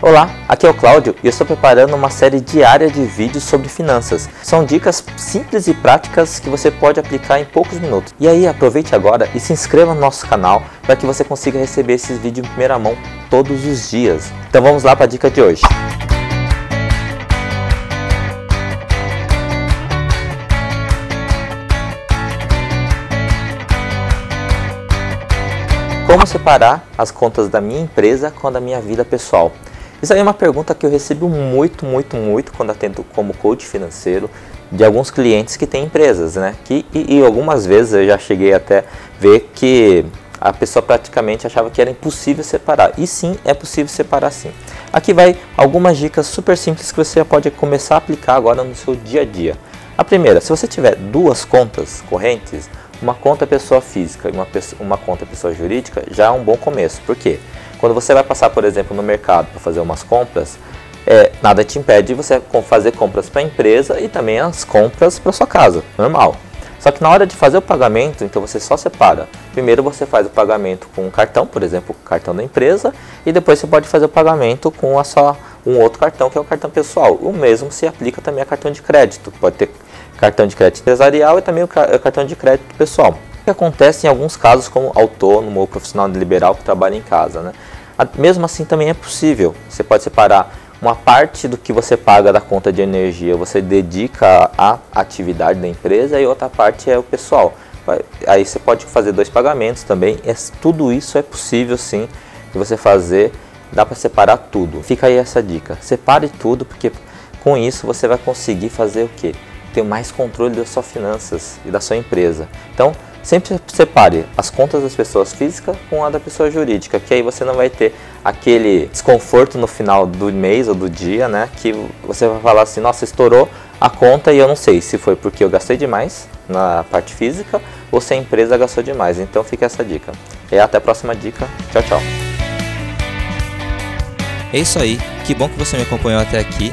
Olá, aqui é o Cláudio e eu estou preparando uma série diária de vídeos sobre finanças. São dicas simples e práticas que você pode aplicar em poucos minutos. E aí aproveite agora e se inscreva no nosso canal para que você consiga receber esses vídeos em primeira mão todos os dias. Então vamos lá para a dica de hoje. Como separar as contas da minha empresa com a da minha vida pessoal? Isso aí é uma pergunta que eu recebo muito, muito, muito quando atendo como coach financeiro de alguns clientes que têm empresas, né? Que, e, e algumas vezes eu já cheguei até ver que a pessoa praticamente achava que era impossível separar. E sim, é possível separar sim. Aqui vai algumas dicas super simples que você pode começar a aplicar agora no seu dia a dia. A primeira, se você tiver duas contas correntes, uma conta pessoa física e uma, uma conta pessoa jurídica, já é um bom começo. Por quê? Quando você vai passar, por exemplo, no mercado para fazer umas compras, é, nada te impede de você fazer compras para a empresa e também as compras para sua casa, normal. Só que na hora de fazer o pagamento, então você só separa. Primeiro você faz o pagamento com um cartão, por exemplo, o cartão da empresa, e depois você pode fazer o pagamento com a sua, um outro cartão, que é o cartão pessoal. O mesmo se aplica também a cartão de crédito. Pode ter cartão de crédito empresarial e também o cartão de crédito pessoal que acontece em alguns casos como autônomo ou profissional liberal que trabalha em casa. Né? Mesmo assim também é possível. Você pode separar uma parte do que você paga da conta de energia, você dedica à atividade da empresa e outra parte é o pessoal. Aí você pode fazer dois pagamentos também. É, tudo isso é possível sim de você fazer. Dá para separar tudo. Fica aí essa dica. Separe tudo porque com isso você vai conseguir fazer o que? Ter mais controle das suas finanças e da sua empresa. Então Sempre separe as contas das pessoas físicas com a da pessoa jurídica, que aí você não vai ter aquele desconforto no final do mês ou do dia, né? Que você vai falar assim, nossa, estourou a conta e eu não sei se foi porque eu gastei demais na parte física ou se a empresa gastou demais. Então fica essa dica. E até a próxima dica. Tchau, tchau. É isso aí. Que bom que você me acompanhou até aqui